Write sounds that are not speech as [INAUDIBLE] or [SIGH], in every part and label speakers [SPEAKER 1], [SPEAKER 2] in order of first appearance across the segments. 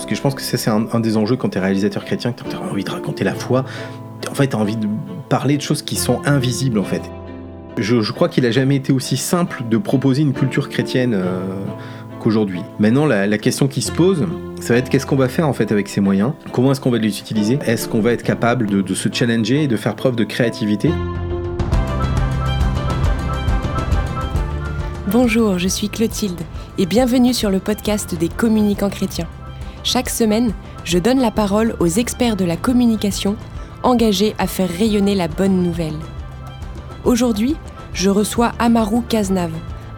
[SPEAKER 1] Parce que je pense que ça, c'est un, des enjeux quand tu es réalisateur chrétien, que tu as envie de raconter la foi. En fait, tu as envie de parler de choses qui sont invisibles, en fait. Je, crois qu'il a jamais été aussi simple de proposer une culture chrétienne euh, qu'aujourd'hui. Maintenant, la, question qui se pose, ça va être qu'est-ce qu'on va faire en fait avec ces moyens? Comment est-ce qu'on va les utiliser? Est-ce qu'on va être capable de se challenger et de faire preuve de créativité?
[SPEAKER 2] Bonjour, je suis Clotilde et bienvenue sur le podcast des communicants chrétiens. Chaque semaine, je donne la parole aux experts de la communication engagés à faire rayonner la bonne nouvelle. Aujourd'hui, je reçois Amaru Kaznav,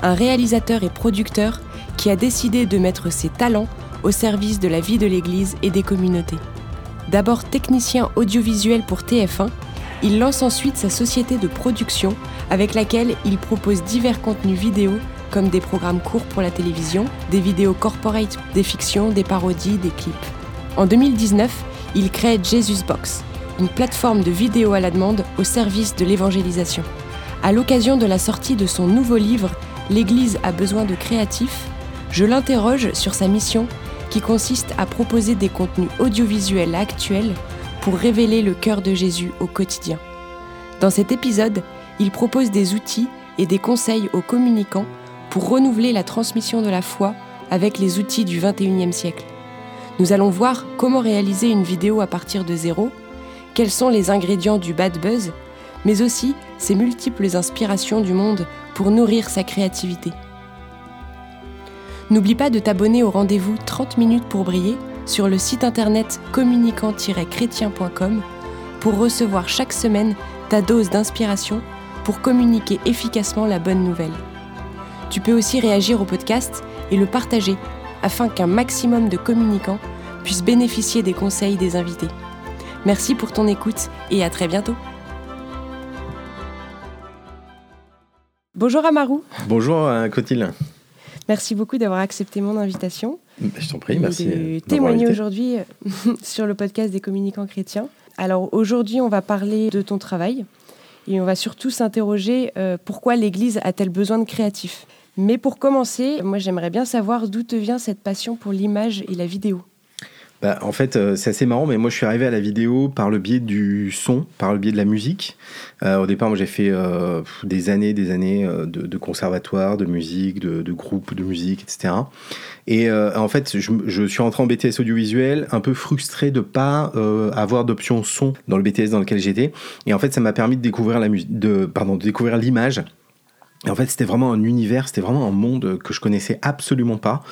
[SPEAKER 2] un réalisateur et producteur qui a décidé de mettre ses talents au service de la vie de l'Église et des communautés. D'abord technicien audiovisuel pour TF1, il lance ensuite sa société de production avec laquelle il propose divers contenus vidéo comme des programmes courts pour la télévision, des vidéos corporate, des fictions, des parodies, des clips. En 2019, il crée Jesus Box, une plateforme de vidéo à la demande au service de l'évangélisation. À l'occasion de la sortie de son nouveau livre L'Église a besoin de créatifs, je l'interroge sur sa mission qui consiste à proposer des contenus audiovisuels actuels pour révéler le cœur de Jésus au quotidien. Dans cet épisode, il propose des outils et des conseils aux communicants pour renouveler la transmission de la foi avec les outils du 21e siècle. Nous allons voir comment réaliser une vidéo à partir de zéro, quels sont les ingrédients du bad buzz, mais aussi ses multiples inspirations du monde pour nourrir sa créativité. N'oublie pas de t'abonner au rendez-vous 30 minutes pour briller sur le site internet communicant-chrétien.com pour recevoir chaque semaine ta dose d'inspiration pour communiquer efficacement la bonne nouvelle. Tu peux aussi réagir au podcast et le partager afin qu'un maximum de communicants puissent bénéficier des conseils des invités. Merci pour ton écoute et à très bientôt. Bonjour Amaru.
[SPEAKER 1] Bonjour euh, Clotilde.
[SPEAKER 2] Merci beaucoup d'avoir accepté mon invitation.
[SPEAKER 1] Je t'en prie, merci.
[SPEAKER 2] de
[SPEAKER 1] euh,
[SPEAKER 2] témoigner aujourd'hui euh, [LAUGHS] sur le podcast des communicants chrétiens. Alors aujourd'hui, on va parler de ton travail et on va surtout s'interroger euh, pourquoi l'Église a-t-elle besoin de créatifs? Mais pour commencer, moi j'aimerais bien savoir d'où te vient cette passion pour l'image et la vidéo.
[SPEAKER 1] Bah, en fait, euh, c'est assez marrant, mais moi je suis arrivé à la vidéo par le biais du son, par le biais de la musique. Euh, au départ, moi j'ai fait euh, des années, des années de, conservatoire, de musique, de, de groupes de musique, etc. Et en fait, je, suis rentré en BTS audiovisuel, un peu frustré de pas avoir d'option son dans le BTS dans lequel j'étais. Et en fait, ça m'a permis de découvrir la musique, pardon, de découvrir l'image. Et en fait, c'était vraiment un univers, c'était vraiment un monde que je connaissais absolument pas.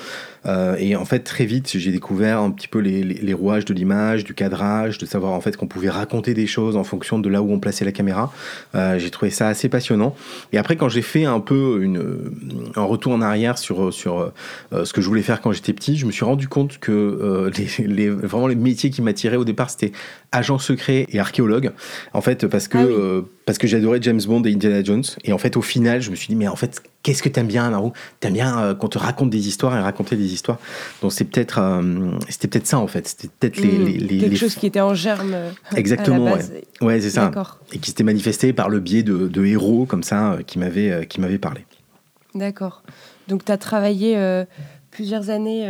[SPEAKER 1] Euh, et en fait, très vite, j'ai découvert un petit peu les, les- les rouages de l'image, du cadrage, de savoir en fait qu'on pouvait raconter des choses en fonction de là où on plaçait la caméra. Euh, j'ai trouvé ça assez passionnant. Et après, quand j'ai fait un peu une, un retour en arrière sur, sur euh, ce que je voulais faire quand j'étais petit, je me suis rendu compte que les, les- vraiment les métiers qui m'attiraient au départ, c'était agent secret et archéologue. En fait, parce que,
[SPEAKER 2] Ah oui.
[SPEAKER 1] Parce que j'adorais James Bond et Indiana Jones. Et en fait, au final, je me suis dit, mais en fait, qu'est-ce que t'aimes bien, Naru T'aimes bien euh, qu'on te raconte des histoires et raconter des histoires. Donc c'est peut-être, euh, c'était peut-être ça en fait. C'était peut-être les,
[SPEAKER 2] Hmm,
[SPEAKER 1] les, les-
[SPEAKER 2] Quelque
[SPEAKER 1] les-
[SPEAKER 2] chose qui était en germe euh,
[SPEAKER 1] Exactement,
[SPEAKER 2] à la base.
[SPEAKER 1] Ouais, c'est ça.
[SPEAKER 2] D'accord,
[SPEAKER 1] Et qui s'était manifesté par le biais de, de héros comme ça euh, qui m'avaient qui m'avaient parlé.
[SPEAKER 2] d'accord. Donc tu as travaillé euh, plusieurs années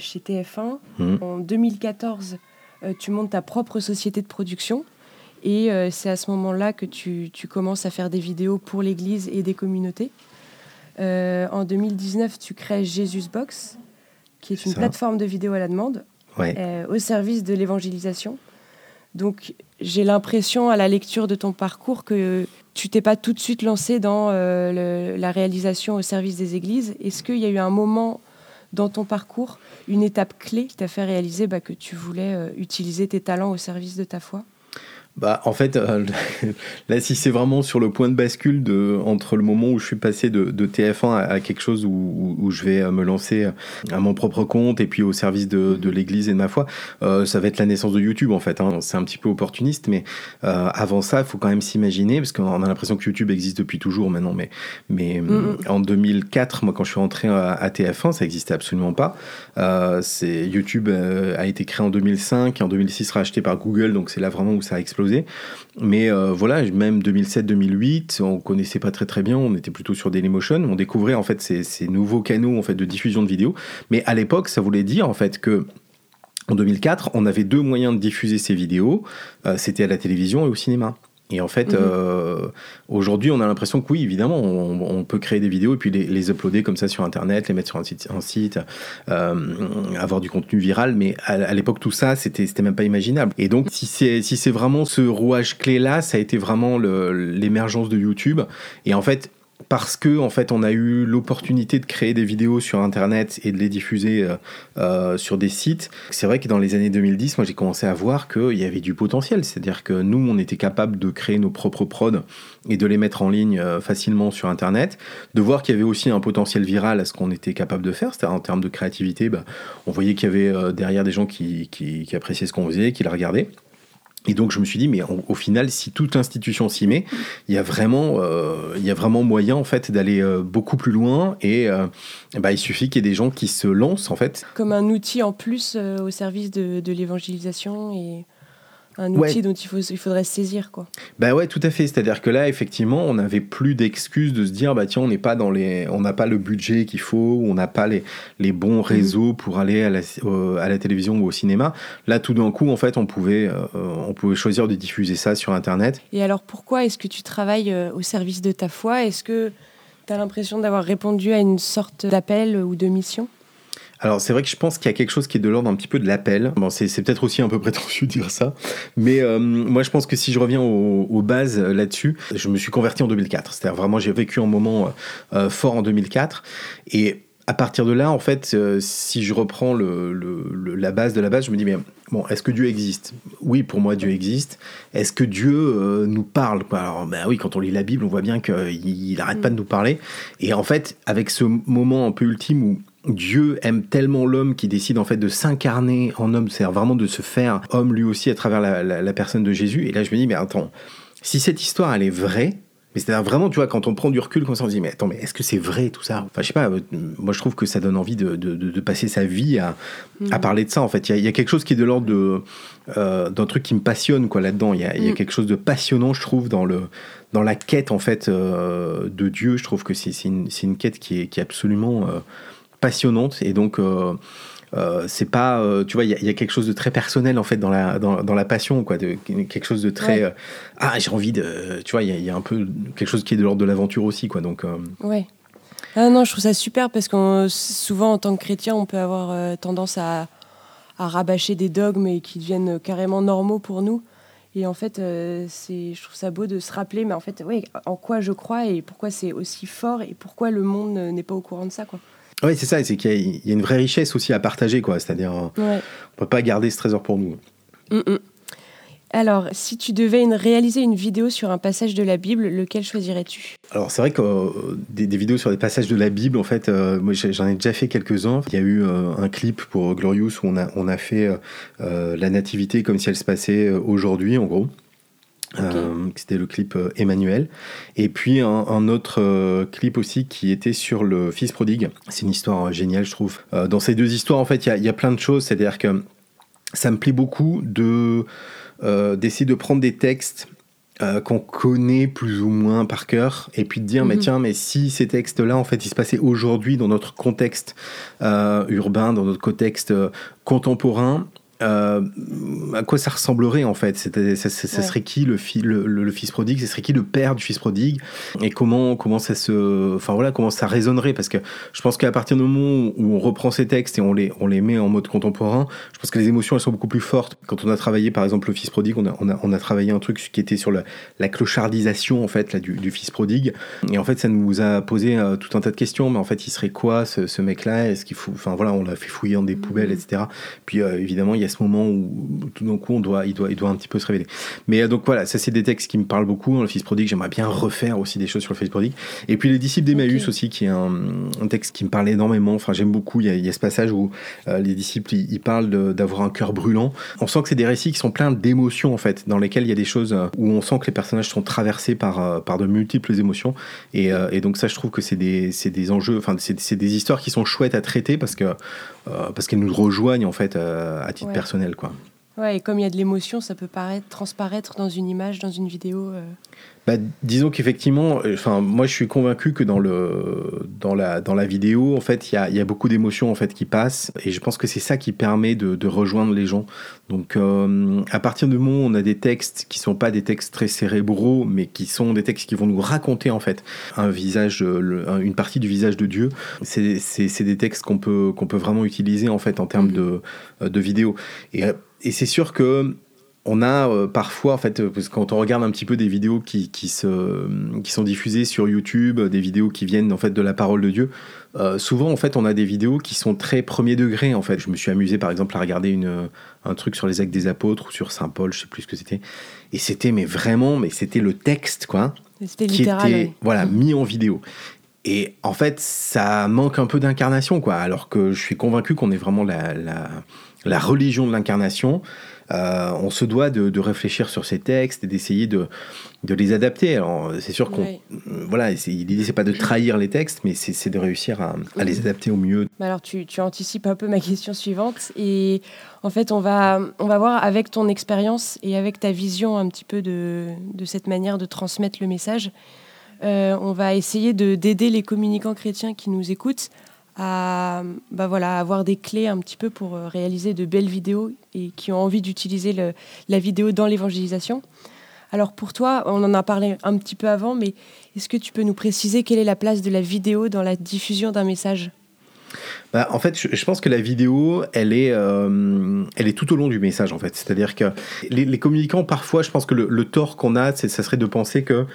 [SPEAKER 2] chez TF1.
[SPEAKER 1] Mhm.
[SPEAKER 2] En 2014, euh, tu montes ta propre société de production. Et euh, c'est à ce moment-là que tu, tu commences à faire des vidéos pour l'Église et des communautés. Euh, en 2019, tu crées Jesus Box, qui est une
[SPEAKER 1] ça.
[SPEAKER 2] plateforme de vidéo à la demande
[SPEAKER 1] Ouais.
[SPEAKER 2] euh, au service de l'évangélisation. Donc j'ai l'impression à la lecture de ton parcours que tu t'es pas tout de suite lancé dans le- la réalisation au service des églises. Est-ce qu'il y a eu un moment dans ton parcours, une étape clé qui t'a fait réaliser bah, que tu voulais utiliser tes talents au service de ta foi?
[SPEAKER 1] Bah, en fait, euh, [LAUGHS] là, si c'est vraiment sur le point de bascule de, entre le moment où je suis passé de, de TF1 à, à quelque chose où, où- où je vais euh, me lancer à mon propre compte et puis au service de, de l'Église et de ma foi, euh, ça va être la naissance de YouTube en fait. hein. C'est un petit peu opportuniste, mais euh, avant ça, il faut quand même s'imaginer, parce qu'on a l'impression que YouTube existe depuis toujours maintenant, mais, mais
[SPEAKER 2] Mhm.
[SPEAKER 1] en 2004, moi quand je suis rentré à, à TF1, ça existait absolument pas. Euh, c'est YouTube euh, a été créé en 2005 et en 2006 racheté par Google, donc c'est là vraiment où ça a explosé. Mais euh, voilà, même 2007-2008, on connaissait pas très très bien, on était plutôt sur Dailymotion, on découvrait en fait ces, nouveaux canaux en fait de diffusion de vidéos. Mais à l'époque, ça voulait dire en fait que en 2004, on avait deux moyens de diffuser ces vidéos. C'était à la télévision et au cinéma. Et en fait, mhm. euh, aujourd'hui, on a l'impression que oui, évidemment, on, peut créer des vidéos et puis les, uploader comme ça sur Internet, les mettre sur un site, un site euh, avoir du contenu viral. Mais à, l'époque, tout ça, c'était, même pas imaginable. Et donc, si c'est, si c'est vraiment ce rouage clé-là, ça a été vraiment l'émergence de YouTube. Et en fait, parce que en fait on a eu l'opportunité de créer des vidéos sur internet et de les diffuser euh, euh, sur des sites. C'est vrai que dans les années 2010, moi j'ai commencé à voir qu'il y avait du potentiel, c'est-à-dire que nous on était capable de créer nos propres prods et de les mettre en ligne euh, facilement sur internet, de voir qu'il y avait aussi un potentiel viral à ce qu'on était capable de faire, c'est-à-dire en termes de créativité, bah, on voyait qu'il y avait derrière des gens qui, qui appréciaient ce qu'on faisait, qui la regardaient. Et donc je me suis dit, mais au final, si toute l'institution s'y met, il y a vraiment, euh, il y a vraiment moyen en fait d'aller euh, beaucoup plus loin. Et euh, bah, il suffit qu'il y ait des gens qui se lancent en fait.
[SPEAKER 2] Comme un outil en plus au service de, de l'évangélisation et un outil dont il, faut, il faudrait se saisir. Quoi.
[SPEAKER 1] Bah ouais, tout à fait. C'est-à-dire que là, effectivement, on n'avait plus d'excuses de se dire, bah tiens, on n'est pas dans les, on n'a pas le budget qu'il faut, on n'a pas les, les bons mm. réseaux pour aller à la, à la télévision ou au cinéma. Là, tout d'un coup, en fait, on pouvait, euh, on pouvait choisir de diffuser ça sur Internet.
[SPEAKER 2] Et alors, pourquoi est-ce que tu travailles euh, au service de ta foi? Est-ce que tu as l'impression d'avoir répondu à une sorte d'appel ou de mission?
[SPEAKER 1] Alors c'est vrai que je pense qu'il y a quelque chose qui est de l'ordre un petit peu de l'appel. Bon, c'est, peut-être aussi un peu [LAUGHS] prétentieux de dire ça, mais euh, moi je pense que si je reviens aux, bases euh, là-dessus, je me suis converti en 2004. C'est-à-dire vraiment j'ai vécu un moment euh, fort en 2004 et à partir de là, en fait, si je reprends le, la base de la base, je me dis, mais bon, est-ce que Dieu existe? Oui, pour moi, Dieu existe. Est-ce que Dieu nous parle? Alors, ben oui, quand on lit la Bible, on voit bien qu'il n'arrête pas de nous parler. Et en fait, avec ce moment un peu ultime où Dieu aime tellement l'homme qu'il décide en fait de s'incarner en homme, c'est-à-dire vraiment de se faire homme lui aussi à travers la, personne de Jésus. Et là, je me dis, mais attends, si cette histoire elle est vraie, mais c'est-à-dire vraiment, tu vois, quand on prend du recul, quand on se dit, mais attends, mais est-ce que c'est vrai tout ça? Enfin, je sais pas, euh, moi je trouve que ça donne envie de, passer sa vie à, mm. parler de ça, en fait. Il y, a quelque chose qui est de l'ordre de, euh, d'un truc qui me passionne, quoi, là-dedans. Il y, a, mm. quelque chose de passionnant, je trouve, dans, le, dans la quête, en fait, euh, de Dieu. Je trouve que c'est, une, une, quête qui est, qui est absolument passionnante et donc euh, euh, c'est pas euh, tu vois il y, a quelque chose de très personnel en fait dans la dans, la passion quoi de quelque chose de très ah j'ai envie de tu vois il y, a un peu quelque chose qui est de l'ordre de l'aventure aussi quoi donc
[SPEAKER 2] ouais. Ah non je trouve ça super parce que souvent en tant que chrétien on peut avoir tendance à, à rabâcher des dogmes et qui deviennent carrément normaux pour nous. Et en fait, c'est, je trouve ça beau de se rappeler, mais en fait, oui, en quoi je crois et pourquoi c'est aussi fort et pourquoi le monde n'est pas au courant de ça, quoi.
[SPEAKER 1] Oui, c'est ça, c'est qu'il y, a une vraie richesse aussi à partager, quoi. C'est-à-dire, on ne peut pas garder ce trésor pour nous.
[SPEAKER 2] Mm, mm. Alors, si tu devais réaliser une vidéo sur un passage de la Bible, lequel choisirais-tu?
[SPEAKER 1] Alors, c'est vrai que euh, des, vidéos sur des passages de la Bible, en fait, euh, moi j'en ai déjà fait quelques-uns. Il y a eu euh, un clip pour Glorious où on a, on a fait la nativité comme si elle se passait aujourd'hui, en gros. Euh, c'était le clip euh, Emmanuel. Et puis un, autre euh, clip aussi qui était sur le fils prodigue. C'est une histoire géniale, je trouve. dans ces deux histoires, en fait, il y, a plein de choses. C'est-à-dire que ça me plaît beaucoup de d'essayer de prendre des textes qu'on connaît plus ou moins par cœur et puis de dire mais mhm. tiens mais si ces textes là en fait ils se passaient aujourd'hui dans notre contexte urbain dans notre contexte contemporain euh, à quoi ça ressemblerait en fait? Ça, ça, serait qui le, le, fils prodigue? Ce serait qui le père du fils prodigue? Et comment, comment ça se, enfin voilà, comment ça résonnerait? Parce que je pense qu'à partir du moment où on reprend ces textes et on les, on les met en mode contemporain, je pense que les émotions elles sont beaucoup plus fortes. Quand on a travaillé par exemple le fils prodigue, on a, on a, on a travaillé un truc qui était sur la, la clochardisation en fait là, du, du, fils prodigue. Et en fait, ça nous a posé euh, tout un tas de questions. Mais en fait, il serait quoi ce, ce mec-là? Est-ce qu'il faut, enfin voilà, on l'a fait fouiller dans des poubelles, etc. Puis euh, évidemment, il y a ce moment où tout d'un coup on doit, il doit, il doit un petit peu se révéler. Mais euh, donc voilà, ça c'est des textes qui me parlent beaucoup. Le Fils prodigue, j'aimerais bien refaire aussi des choses sur le Fils prodigue. Et puis les disciples d'Emmaüs aussi, qui est un, texte qui me parle énormément. Enfin, j'aime beaucoup. Il y, a, ce passage où euh, les disciples ils, parlent d'avoir un cœur brûlant. On sent que c'est des récits qui sont pleins d'émotions en fait, dans lesquels il y a des choses euh, où on sent que les personnages sont traversés par, par de multiples émotions. Et, et donc ça, je trouve que c'est des, des enjeux, enfin c'est des histoires qui sont chouettes à traiter parce que parce qu'elles nous rejoignent en fait à titre personnel quoi.
[SPEAKER 2] Et comme il y a de l'émotion, ça peut paraître, transparaître dans une image, dans une vidéo. Euh.
[SPEAKER 1] Bah, disons qu'effectivement, euh, enfin, moi je suis convaincu que dans, le, dans, la, dans la vidéo, en fait, il y a, y a, beaucoup d'émotions en fait, qui passent, et je pense que c'est ça qui permet de, de, rejoindre les gens. Donc, euh, à partir du moment où on a des textes qui sont pas des textes très cérébraux, mais qui sont des textes qui vont nous raconter en fait un visage, une partie du visage de Dieu, c'est des textes qu'on peut, qu'on peut vraiment utiliser en fait en termes mmh. de, de vidéo. Et, et c'est sûr que on a euh, parfois, en fait, parce que quand on regarde un petit peu des vidéos qui, qui, se, qui sont diffusées sur YouTube, des vidéos qui viennent en fait de la parole de Dieu, euh, souvent en fait on a des vidéos qui sont très premier degré en fait. Je me suis amusé par exemple à regarder une, un truc sur les actes des apôtres ou sur Saint Paul, je sais plus ce que c'était, et c'était mais vraiment, mais c'était le texte quoi,
[SPEAKER 2] qui était
[SPEAKER 1] voilà mis en vidéo. Et en fait, ça manque un peu d'incarnation, quoi. Alors que je suis convaincu qu'on est vraiment la, la, la religion de l'incarnation. Euh, on se doit de, réfléchir sur ces textes et d'essayer de, les adapter. Alors, c'est sûr qu'on. Voilà, l'idée, c'est pas de trahir les textes, mais c'est de réussir à, les adapter au mieux.
[SPEAKER 2] Alors, tu, anticipes un peu ma question suivante. Et en fait, on va, on va voir avec ton expérience et avec ta vision un petit peu de, cette manière de transmettre le message. Euh, on va essayer d'aider les communicants chrétiens qui nous écoutent à bah voilà, avoir des clés un petit peu pour euh, réaliser de belles vidéos et qui ont envie d'utiliser la vidéo dans l'évangélisation. Alors pour toi, on en a parlé un petit peu avant, mais est-ce que tu peux nous préciser quelle est la place de la vidéo dans la diffusion d'un message?
[SPEAKER 1] Bah, en fait, je, pense que la vidéo, elle est, euh, elle est tout au long du message, en fait. C'est-à-dire que les, communicants, parfois, je pense que le, le tort qu'on a, ça serait de penser que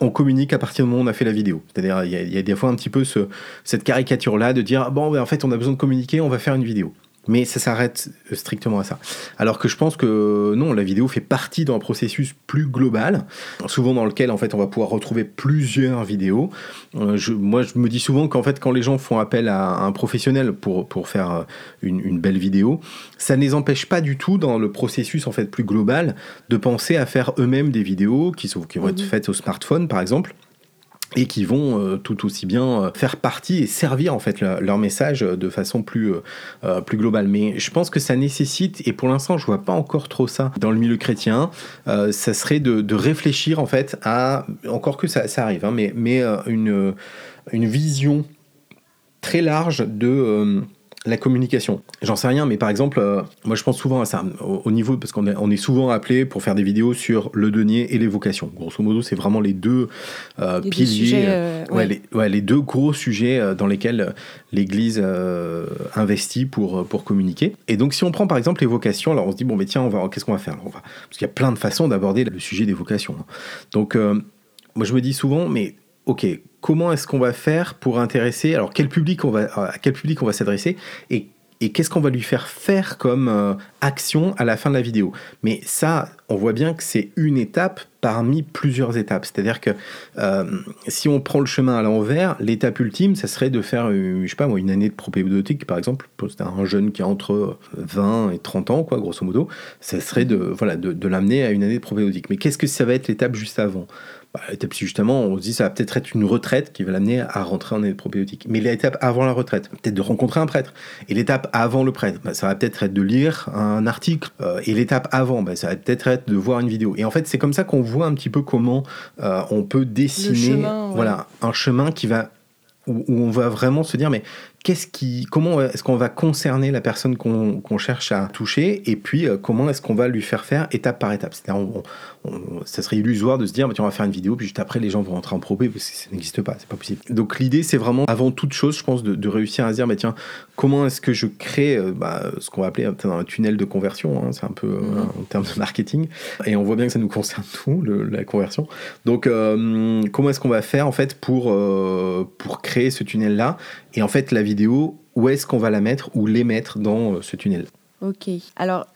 [SPEAKER 1] on communique à partir du moment où on a fait la vidéo. C'est-à-dire, il y, a des fois un petit peu ce, cette caricature-là de dire, bon, ben, en fait, on a besoin de communiquer, on va faire une vidéo. Mais ça s'arrête strictement à ça. Alors que je pense que non, la vidéo fait partie d'un processus plus global, souvent dans lequel en fait on va pouvoir retrouver plusieurs vidéos. Euh, moi, je me dis souvent qu'en fait, quand les gens font appel à un professionnel pour, pour faire euh, une, belle vidéo, ça ne les empêche pas du tout dans le processus en fait plus global de penser à faire eux-mêmes des vidéos qui, sont, qui vont être mhm. faites au smartphone par exemple et qui vont euh, tout aussi bien euh, faire partie et servir en fait leur message de façon plus, euh, plus globale. Mais je pense que ça nécessite, et pour l'instant je vois pas encore trop ça dans le milieu chrétien, ça serait de, réfléchir en fait à, encore que ça, ça arrive, hein, mais, mais une, une vision très large de la communication. J'en sais rien, mais par exemple, euh, moi je pense souvent à ça, au, niveau, parce qu'on est, on est souvent appelé pour faire des vidéos sur le denier et l'évocation. Grosso modo, c'est vraiment les deux euh, piliers, euh, ouais. Les, deux gros sujets dans lesquels l'Église investit pour, pour communiquer. Et donc si on prend par exemple l'évocation, alors on se dit, bon, mais tiens, on va, qu'est-ce qu'on va faire? On va, Parce qu'il y a plein de façons d'aborder le sujet d'évocation. Hein. Donc, moi je me dis souvent, mais ok, comment est-ce qu'on va faire pour intéresser, alors quel public on va, à quel public on va s'adresser et, qu'est-ce qu'on va lui faire faire comme euh, action à la fin de la vidéo. Mais ça, on voit bien que c'est une étape parmi plusieurs étapes. C'est-à-dire que euh, si on prend le chemin à l'envers, l'étape ultime, ça serait de faire, euh, pas une année de propédeutique, par exemple, pour un jeune qui a entre 20 et 30 ans, quoi, grosso modo, ça serait de l'amener à une année de propédeutique. Mais qu'est-ce que ça va être l'étape juste avant? Bah, l'étape justement, on se dit ça va peut-être être une retraite qui va l'amener à rentrer en aide propédeutique. Mais l'étape avant la retraite, peut-être de rencontrer un prêtre. Et l'étape avant le prêtre, bah, ça va peut-être être de lire un article. Euh, et l'étape avant, bah, ça va peut-être être de voir une vidéo. Et en fait, c'est comme ça qu'on voit un petit peu comment euh, on peut dessiner voilà, un chemin qui va où, on va vraiment se dire mais comment est-ce qu'on va concerner la personne qu'on cherche à toucher et puis euh, comment est-ce qu'on va lui faire faire étape par étape? C'est-à-dire, ça serait illusoire de se dire, bah, tiens, on va faire une vidéo, puis juste après, les gens vont rentrer en propé, parce que ça n'existe pas, c'est pas possible. Donc l'idée, c'est vraiment, avant toute chose, je pense, de, réussir à se dire, bah, tiens, comment est-ce que je crée euh, bah, ce qu'on va appeler un tunnel de conversion, hein, c'est un peu euh, en termes de marketing, et on voit bien que ça nous concerne [LAUGHS] tout, la conversion. Donc comment est-ce qu'on va faire, en fait, pour, pour créer ce tunnel-là? Et en fait, la vidéo, où est-ce qu'on va la mettre ou les mettre dans ce tunnel?
[SPEAKER 2] Ok. Alors,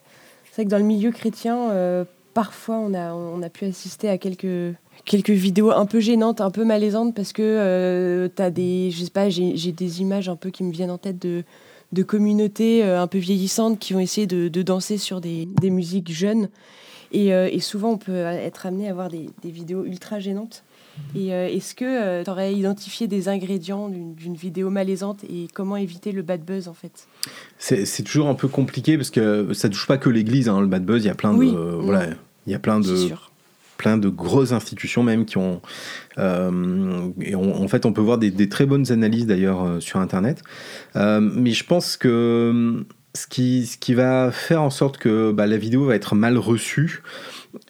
[SPEAKER 2] c'est vrai que dans le milieu chrétien, parfois on a, on a pu assister à quelques, quelques vidéos un peu gênantes, un peu malaisantes parce que euh, tu as des, je sais pas, j'ai des images un peu qui me viennent en tête de, de communautés euh, un peu vieillissantes qui vont essayer de, de danser sur des, des musiques jeunes. Et, euh, et, souvent on peut être amené à voir des, des vidéos ultra gênantes. Et euh, est-ce que tu aurais identifié des ingrédients d'une vidéo malaisante et comment éviter le bad buzz en fait?
[SPEAKER 1] C'est toujours un peu compliqué parce que ça touche pas que l'église, hein, le bad buzz. Il y a plein de. voilà, il y a plein de plein de grosses institutions même qui ont... et en fait, on peut voir des, très bonnes analyses d'ailleurs sur Internet. mais je pense que ce qui, ce qui va faire en sorte que bah, la vidéo va être mal reçue,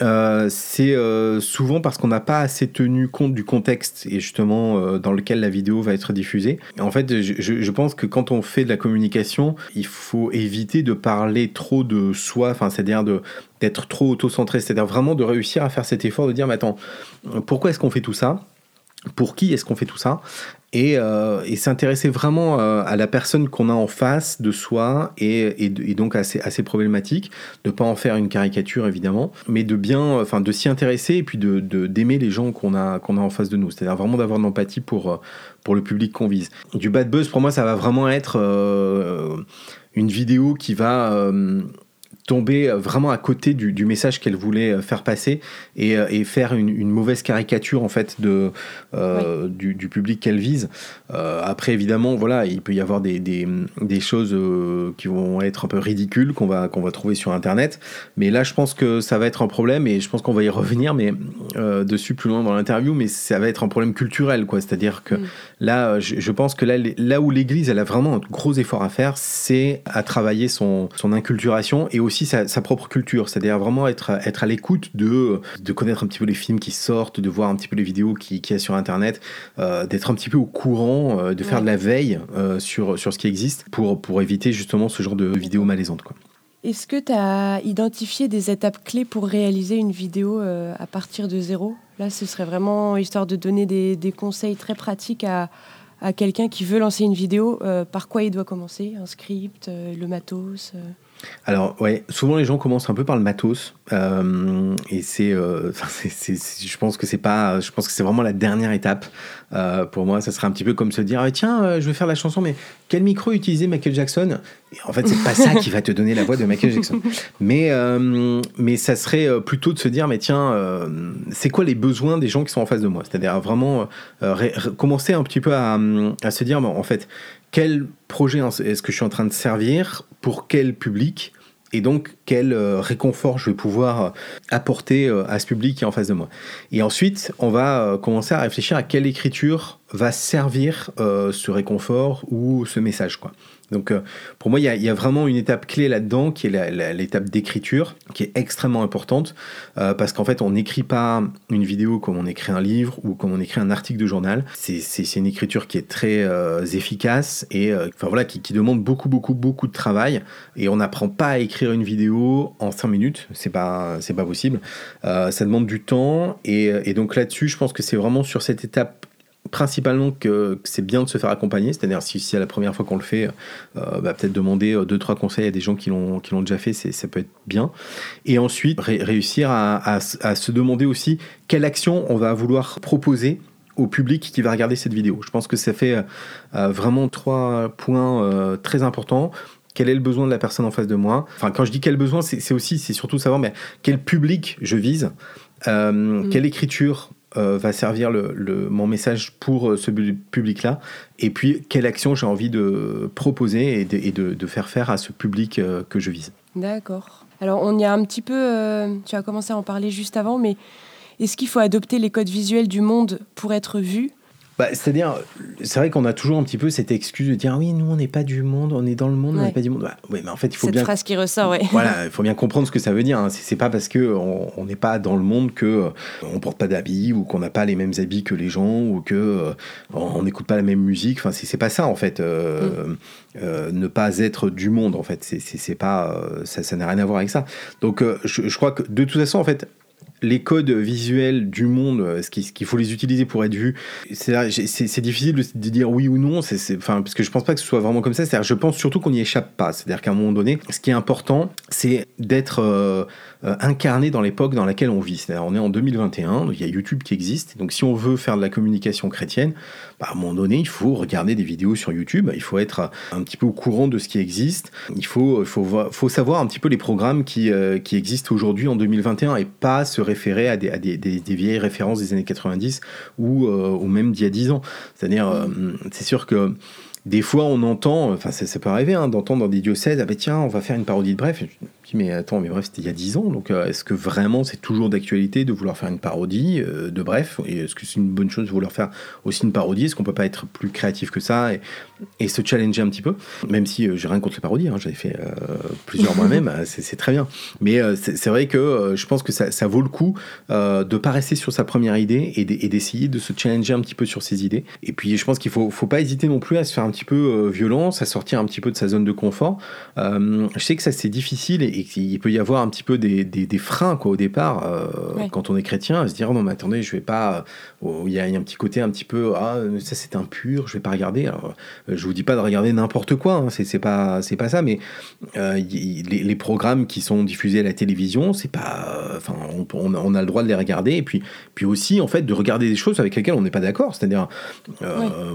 [SPEAKER 1] euh, c'est euh, souvent parce qu'on n'a pas assez tenu compte du contexte et justement euh, dans lequel la vidéo va être diffusée. En fait, je, pense que quand on fait de la communication, il faut éviter de parler trop de soi, c'est-à-dire d'être trop auto-centré, c'est-à-dire vraiment de réussir à faire cet effort de dire, mais attends, pourquoi est-ce qu'on fait tout ça? Pour qui est-ce qu'on fait tout ça. Euh, et, s'intéresser vraiment euh, à la personne qu'on a en face de soi et, donc assez, assez problématique, de pas en faire une caricature évidemment, mais de bien, enfin de s'y intéresser et puis de d'aimer les gens qu'on a en face de nous, c'est-à-dire vraiment d'avoir de l'empathie pour pour le public qu'on vise. Du bad buzz pour moi ça va vraiment être euh, une vidéo qui va tomber euh, vraiment à côté du, message qu'elle voulait euh, faire passer et, euh, faire une, mauvaise caricature en fait de, du, public qu'elle vise. après évidemment voilà il peut y avoir des, des, choses qui vont être un peu ridicules qu'on va, qu'on va trouver sur internet mais là je pense que ça va être un problème et je pense qu'on va y revenir mais dessus plus loin dans l'interview mais ça va être un problème culturel quoi c'est à dire que mm. là je, pense que là, là où l'église elle a vraiment un gros effort à faire c'est à travailler son, son inculturation et aussi sa, propre culture, c'est-à-dire vraiment être, être à l'écoute de, de connaître un petit peu les films qui sortent, de voir un petit peu les vidéos qu'il qui y a sur Internet, euh, d'être un petit peu au courant, euh, de faire de la veille euh, sur, sur ce qui existe pour, pour éviter justement ce genre de vidéos malaisantes. Quoi.
[SPEAKER 2] Est-ce que tu as identifié des étapes clés pour réaliser une vidéo à partir de zéro? Là, ce serait vraiment histoire de donner des, des conseils très pratiques à, à quelqu'un qui veut lancer une vidéo. par quoi il doit commencer? Un script, le matos
[SPEAKER 1] alors, ouais, souvent les gens commencent un peu par le matos. Euh, et euh, [LAUGHS] c'est, je pense que c'est pas, je pense que c'est vraiment la dernière étape. Euh, pour moi, ça serait un petit peu comme se dire, ah, tiens, je vais faire la chanson, mais quel micro utiliser Michael Jackson? Et En fait, c'est pas ça qui va te donner la voix de Michael Jackson. [LAUGHS] Mais, mais ça serait plutôt de se dire, mais tiens, c'est quoi les besoins des gens qui sont en face de moi? C'est-à-dire vraiment commencer un petit peu à, à se dire, en fait, quel projet est-ce que je suis en train de servir, pour quel public, et donc quel euh, réconfort je vais pouvoir euh, apporter euh, à ce public qui est en face de moi. Et ensuite, on va commencer à réfléchir à quelle écriture va servir ce réconfort ou ce message. Quoi. Donc euh, pour moi, il y, a, vraiment une étape clé là-dedans qui est l'étape d'écriture, qui est extrêmement importante, euh, parce qu'en fait, on n'écrit pas une vidéo comme on écrit un livre ou comme on écrit un article de journal. C'est une écriture qui est très euh, efficace et qui, demande beaucoup, beaucoup, beaucoup de travail. Et on n'apprend pas à écrire une vidéo en 5 minutes, c'est pas, pas possible. ça demande du temps et donc là-dessus, je pense que c'est vraiment sur cette étape principalement que, c'est bien de se faire accompagner, c'est-à-dire si c'est la première fois qu'on le fait, euh, bah, peut-être demander euh, deux trois conseils à des gens qui l'ont qui l'ont déjà fait, ça peut être bien. Et ensuite réussir à, se demander aussi quelle action on va vouloir proposer au public qui va regarder cette vidéo. Je pense que ça fait euh, vraiment trois points très importants quel est le besoin de la personne en face de moi? Enfin, quand je dis quel besoin, c'est aussi, c'est surtout savoir mais quel public je vise, mm. quelle écriture euh, va servir le, mon message pour euh, ce public-là, et puis quelle action j'ai envie de proposer et de, faire faire à ce public euh, que je vise.
[SPEAKER 2] D'accord. Alors on y a un petit peu, tu as commencé à en parler juste avant, mais est-ce qu'il faut adopter les codes visuels du monde pour être vu?
[SPEAKER 1] Bah, c'est-à-dire, c'est vrai qu'on a toujours un petit peu cette excuse de dire oui, nous on n'est pas du monde, on est dans le monde, on n'est pas du monde. Bah, oui, mais en fait, il faut
[SPEAKER 2] cette
[SPEAKER 1] bien.
[SPEAKER 2] phrase qui ressort, oui. [LAUGHS]
[SPEAKER 1] Voilà, il faut bien comprendre ce que ça veut dire. Hein. C'est pas parce que on n'est pas dans le monde que euh, on porte pas d'habits ou qu'on n'a pas les mêmes habits que les gens ou que euh, on n'écoute pas la même musique. Enfin, c'est pas ça en fait. Euh, mm. ne pas être du monde en fait, c'est pas ça, ça n'a rien à voir avec ça. Donc, je, je crois que de toute façon en fait les codes visuels du monde, ce qu'il faut les utiliser pour être vu, c'est difficile de, dire oui ou non, enfin, parce que je pense pas que ce soit vraiment comme ça. Je pense surtout qu'on n'y échappe pas. C'est-à-dire qu'à un moment donné, ce qui est important, c'est d'être euh, euh, incarné dans l'époque dans laquelle on vit. C'est-à-dire, on est en 2021, il y a YouTube qui existe. Donc, si on veut faire de la communication chrétienne, bah, à un moment donné, il faut regarder des vidéos sur YouTube. Il faut être un petit peu au courant de ce qui existe. Il faut, faut, savoir un petit peu les programmes qui, qui existent aujourd'hui en 2021 et pas se référer à des, vieilles références des années 90 ou, ou même d'il y a 10 ans. C'est-à-dire, c'est sûr que des fois, on entend, enfin, ça, peut arriver, d'entendre dans des diocèses, ah ben tiens, on va faire une parodie de Bref mais attends, mais bref, c'était il y a 10 ans, donc euh, est-ce que vraiment c'est toujours d'actualité de vouloir faire une parodie euh, de Bref est-ce que c'est une bonne chose de vouloir faire aussi une parodie? Est-ce qu'on peut pas être plus créatif que ça et, et se challenger un petit peu? Même si euh, j'ai rien contre les parodies, hein, j'avais fait plusieurs [LAUGHS] moi-même, c'est très bien. Mais c'est vrai que je pense que ça, ça vaut le coup de pas rester sur sa première idée et d'essayer de se challenger un petit peu sur ses idées. Et puis je pense qu'il faut, faut pas hésiter non plus à se faire un petit peu violence, à sortir un petit peu de sa zone de confort. je sais que ça c'est difficile et il peut y avoir un petit peu des, des, freins quoi, au départ, euh, quand on est chrétien, à se dire non, mais attendez, je vais pas. Oh, il y, a un petit côté un petit peu ah, ça c'est impur, je vais pas regarder. Alors, euh, je vous dis pas de regarder n'importe quoi, hein, c'est pas, pas ça, mais euh, les, les, programmes qui sont diffusés à la télévision, c'est pas. Enfin, on, on, a le droit de les regarder, et puis, puis aussi, en fait, de regarder des choses avec lesquelles on n'est pas d'accord. C'est-à-dire,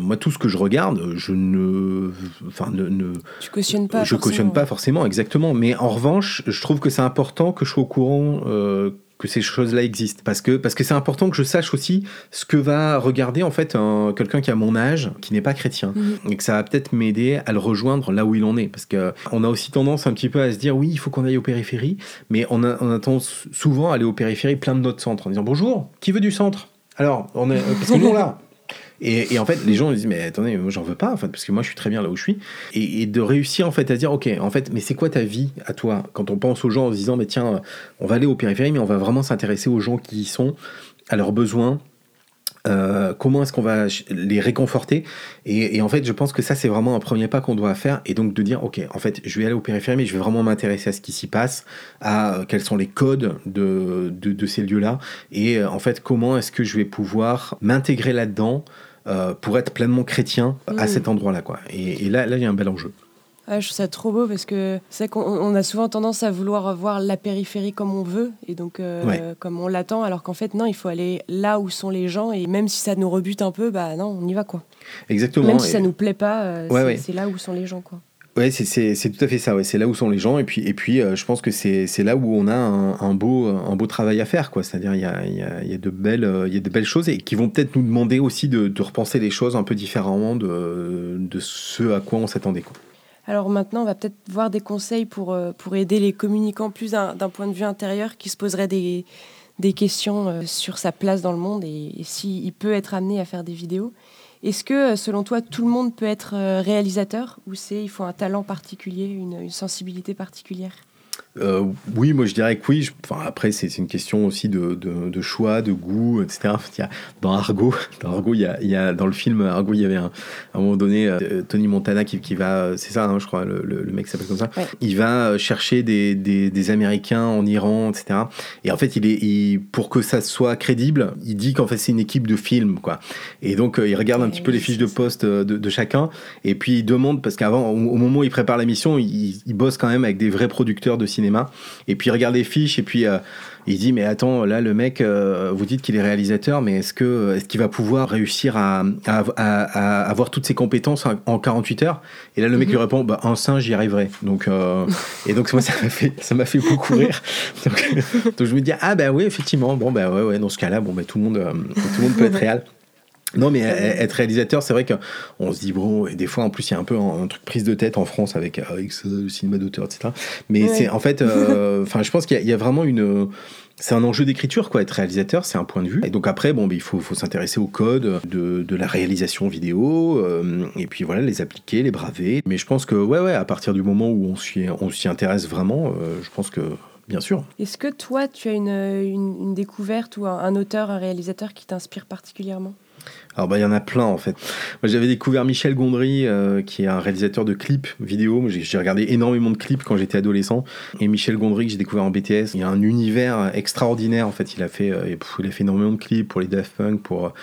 [SPEAKER 1] moi, tout ce que je regarde, je ne. Enfin, ne, ne
[SPEAKER 2] tu cautionnes pas.
[SPEAKER 1] Je cautionne pas forcément, exactement. Mais en revanche, je trouve que c'est important que je sois au courant euh, que ces choses-là existent. Parce que parce que c'est important que je sache aussi ce que va regarder en fait quelqu'un qui a mon âge qui n'est pas chrétien mhm. et que ça va peut-être m'aider à le rejoindre là où il en est. Parce que on a aussi tendance un petit peu à se dire oui il faut qu'on aille aux périphéries mais on a, on a tendance souvent à aller aux périphéries plein de notre centre en disant bonjour qui veut du centre? Alors on est parce que nous là [LAUGHS] et, en fait, les gens ils disent mais attendez, moi j'en veux pas, en fait, parce que moi je suis très bien là où je suis. Et, de réussir en fait à dire ok, en fait, mais c'est quoi ta vie à toi Quand on pense aux gens en se disant mais tiens, on va aller aux périphéries, mais on va vraiment s'intéresser aux gens qui y sont, à leurs besoins, euh, comment est-ce qu'on va les réconforter? Et, en fait, je pense que ça, c'est vraiment un premier pas qu'on doit faire. Et donc de dire, OK, en fait, je vais aller aux périphéries, mais je vais vraiment m'intéresser à ce qui s'y passe, à quels sont les codes de, de, ces lieux-là. Et euh, en fait, comment est-ce que je vais pouvoir m'intégrer là-dedans euh, pour être pleinement chrétien à mmh. cet endroit-là. quoi. Et, et là, là, il y a un bel enjeu.
[SPEAKER 2] Ah, je trouve ça trop beau parce que c'est qu'on a souvent tendance à vouloir voir la périphérie comme on veut et donc euh, comme on l'attend, alors qu'en fait non, il faut aller là où sont les gens et même si ça nous rebute un peu, bah non, on y va quoi.
[SPEAKER 1] Exactement.
[SPEAKER 2] Même si ça nous plaît pas, euh, c'est là où sont les gens quoi.
[SPEAKER 1] Ouais, c'est tout à fait ça. Ouais. C'est là où sont les gens. Et puis, et puis euh, je pense que c'est là où on a un, beau, un beau travail à faire. C'est-à-dire, il y a, y, a, y, a de belles, il y a de belles choses et qui vont peut-être nous demander aussi de, de, repenser les choses un peu différemment de, de ce à quoi on s'attendait.
[SPEAKER 2] Alors maintenant, on va peut-être voir des conseils pour, euh, pour aider les communicants plus d'un point de vue intérieur qui se poseraient des, questions euh, sur sa place dans le monde et, s'il peut être amené à faire des vidéos. Est-ce que, euh, selon toi, tout le monde peut être réalisateur ou c'est il faut un talent particulier, une sensibilité particulière?
[SPEAKER 1] Euh, oui, moi je dirais que oui. Enfin, après, c'est une question aussi de, de, choix, de goût, etc. Dans Argo, [LAUGHS] dans Argo, il y a, il y a, dans le film Argo, il y avait un, à un moment donné euh, Tony Montana qui, qui va, c'est ça, hein, je crois, le, le, mec s'appelle comme ça. Il va chercher des, des, des, Américains en Iran, etc. Et en fait, il est, il, pour que ça soit crédible, il dit qu'en fait c'est une équipe de film, quoi. Et donc euh, il regarde un petit peu les fiches de poste de, de, chacun, et puis il demande parce qu'avant, au, au, moment où il prépare la mission, il, il bosse quand même avec des vrais producteurs de cinéma et puis il regarde les fiches et puis euh, il dit mais attends là le mec euh, vous dites qu'il est réalisateur mais est-ce que est-ce qu'il va pouvoir réussir à, avoir toutes ses compétences en, 48 heures? Et là le mec lui mhm. répond bah en singe j'y arriverai. Donc euh, [LAUGHS] et donc moi ça m'a fait ça m'a fait beaucoup rire. [LAUGHS] Donc, je me dis ah bah oui effectivement bon bah ouais ouais dans ce cas-là bon bah tout le monde tout le monde peut être [LAUGHS] réel. Non, mais être réalisateur, c'est vrai qu'on se dit, bon, et des fois, en plus, il y a un peu un, truc prise de tête en France avec, avec le cinéma d'auteur, etc. Mais c'est en fait, euh, [LAUGHS] enfin, je pense qu'il y, a vraiment une. C'est un enjeu d'écriture, quoi. Être réalisateur, c'est un point de vue. Et donc après, bon, ben, il faut, faut s'intéresser au code de, de, la réalisation vidéo, euh, et puis voilà, les appliquer, les braver. Mais je pense que, ouais, ouais, à partir du moment où on s'y, intéresse vraiment, euh, je pense que bien sûr.
[SPEAKER 2] Est-ce que toi, tu as une, une, découverte ou un, un, auteur, un réalisateur qui t'inspire particulièrement?
[SPEAKER 1] Alors bah il y en a plein en fait. Moi j'avais découvert Michel Gondry euh, qui est un réalisateur de clips vidéo. J'ai regardé énormément de clips quand j'étais adolescent et Michel Gondry que j'ai découvert en BTS. Il a un univers extraordinaire en fait. Il a fait euh, il a fait énormément de clips pour les Daft Punk, pour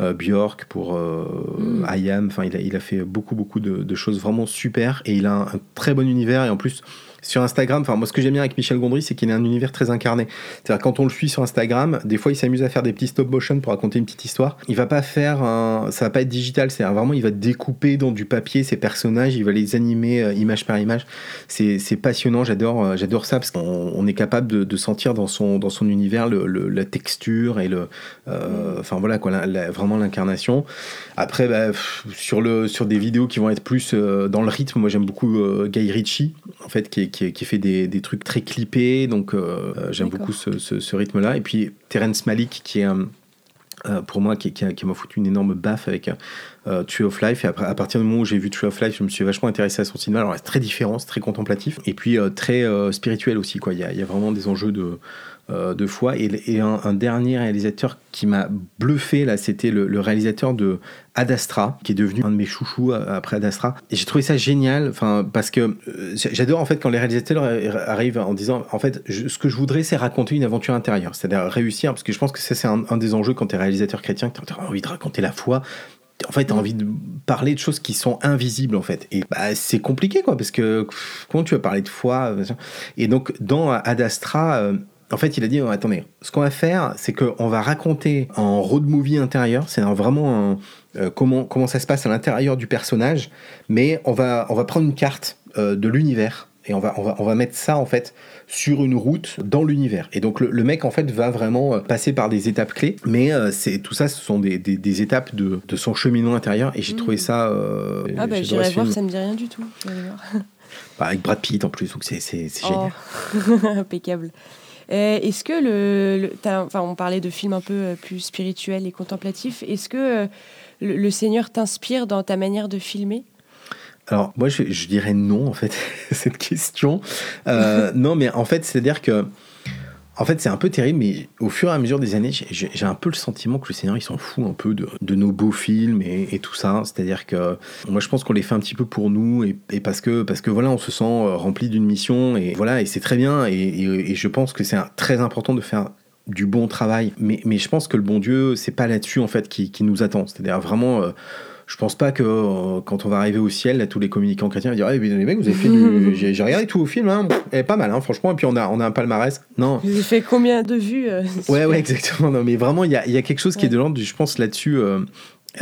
[SPEAKER 1] euh, Björk, pour mm. IAM. Enfin il a, il a fait beaucoup beaucoup de, de, choses vraiment super et il a un, très bon univers et en plus sur Instagram, enfin moi ce que j'aime bien avec Michel Gondry, c'est qu'il a un univers très incarné. C'est-à-dire quand on le suit sur Instagram, des fois il s'amuse à faire des petits stop motion pour raconter une petite histoire. Il va pas faire un, ça va pas être digital, c'est vraiment il va découper dans du papier ses personnages, il va les animer euh, image par image. C'est passionnant, j'adore euh, j'adore ça parce qu'on est capable de, sentir dans son dans son univers la texture et le, euh, enfin voilà quoi, vraiment l'incarnation. Après bah, sur le sur des vidéos qui vont être plus dans le rythme, moi j'aime beaucoup Guy Ritchie en fait qui, qui, qui fait des, des, trucs très clippés, donc j'aime beaucoup ce, ce, ce rythme-là. Et puis Terence Malik qui est un euh, pour moi, qui, qui, m'a foutu une énorme baffe avec euh, Tree of Life. Et après, à partir du moment où j'ai vu Tree of Life, je me suis vachement intéressé à son cinéma. Alors, c'est très différent, c'est très contemplatif. Et puis, euh, très spirituel aussi. Quoi. Il, y a, il y a vraiment des enjeux de, euh, de fois. Et, un, dernier réalisateur qui m'a bluffé, là, c'était le, réalisateur de Ad Astra, qui est devenu un de mes chouchous euh, après Ad Astra. Et j'ai trouvé ça génial, parce que euh, j'adore en fait quand les réalisateurs arrivent en disant, en fait, ce que je voudrais, c'est raconter une aventure intérieure, c'est-à-dire réussir, parce que je pense que ça, c'est un, des enjeux quand tu es réalisateur chrétien, que tu as envie de raconter la foi, en fait, tu as envie de parler de choses qui sont invisibles, en fait. Et bah, c'est compliqué, quoi, parce que comment tu vas parler de foi Et donc, dans Ad Astra, en fait, il a dit attendez, ce qu'on va faire, c'est qu'on va raconter en road movie intérieur, c'est vraiment euh, comment, comment ça se passe à l'intérieur du personnage, mais on va, on va prendre une carte euh, de l'univers et on va, on, va, on va mettre ça en fait sur une route dans l'univers. Et donc le, mec en fait va vraiment euh, passer par des étapes clés, mais c'est tout ça, ce sont des, des, étapes de, de, son cheminement intérieur et j'ai trouvé mmh. ça.
[SPEAKER 2] ah bah j'irai voir, ça me dit rien du tout.
[SPEAKER 1] Bah, avec Brad Pitt en plus, donc c'est génial.
[SPEAKER 2] Oh. [LAUGHS] Impeccable. Euh, est-ce que le, enfin, on parlait de films un peu euh, plus spirituels et contemplatifs. Est-ce que euh, le, Seigneur t'inspire dans ta manière de filmer?
[SPEAKER 1] Alors moi je, dirais non en fait [LAUGHS] cette question. non mais en fait c'est-à-dire que en fait, c'est un peu terrible, mais au fur et à mesure des années, j'ai un peu le sentiment que le Seigneur, il s'en fout un peu de, nos beaux films et, tout ça. C'est-à-dire que moi, je pense qu'on les fait un petit peu pour nous et, parce que parce que voilà, on se sent euh, rempli d'une mission et voilà, et c'est très bien. Et, je pense que c'est très important de faire du bon travail. Mais, je pense que le bon Dieu, c'est pas là-dessus en fait qui, qui nous attend. C'est-à-dire vraiment. Euh, je pense pas que euh, quand on va arriver au ciel, là, tous les communicants chrétiens vont dire hey, les mecs, vous avez fait du. [LAUGHS] J'ai regardé tout au film, hein. et pas mal, hein, franchement. Et puis on a, on a un palmarès. Non.
[SPEAKER 2] Vous avez fait combien de vues euh, [LAUGHS]
[SPEAKER 1] Ouais, ouais, exactement. Non, mais vraiment, il y a, y a, quelque chose qui est de l'ordre, je pense, là-dessus. Euh,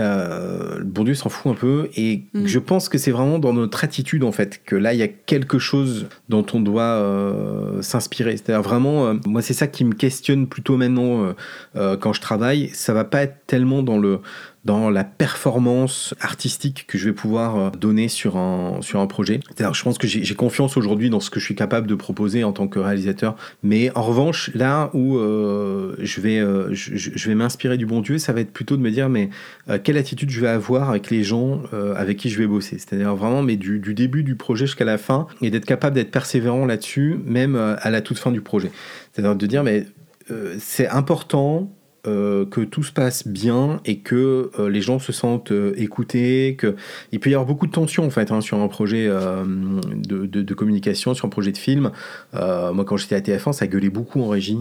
[SPEAKER 1] euh, le bon Dieu s'en fout un peu et mm. je pense que c'est vraiment dans notre attitude en fait que là il y a quelque chose dont on doit euh, s'inspirer c'est-à-dire vraiment euh, moi c'est ça qui me questionne plutôt maintenant quand je travaille ça va pas être tellement dans le dans la performance artistique que je vais pouvoir euh, donner sur un, sur un projet. je pense que j'ai confiance aujourd'hui dans ce que je suis capable de proposer en tant que réalisateur. Mais en revanche, là où euh, je vais, euh, je, vais m'inspirer du bon Dieu, ça va être plutôt de me dire, mais quelle attitude je vais avoir avec les gens avec qui je vais bosser. C'est-à-dire vraiment, mais du, du, début du projet jusqu'à la fin, et d'être capable d'être persévérant là-dessus, même à la toute fin du projet. C'est-à-dire de dire, mais c'est important que tout se passe bien et que euh, les gens se sentent euh, écoutés, que il peut y avoir beaucoup de tensions en fait hein, sur un projet de, communication, sur un projet de film. moi, quand j'étais à TF1, ça gueulait beaucoup en régie.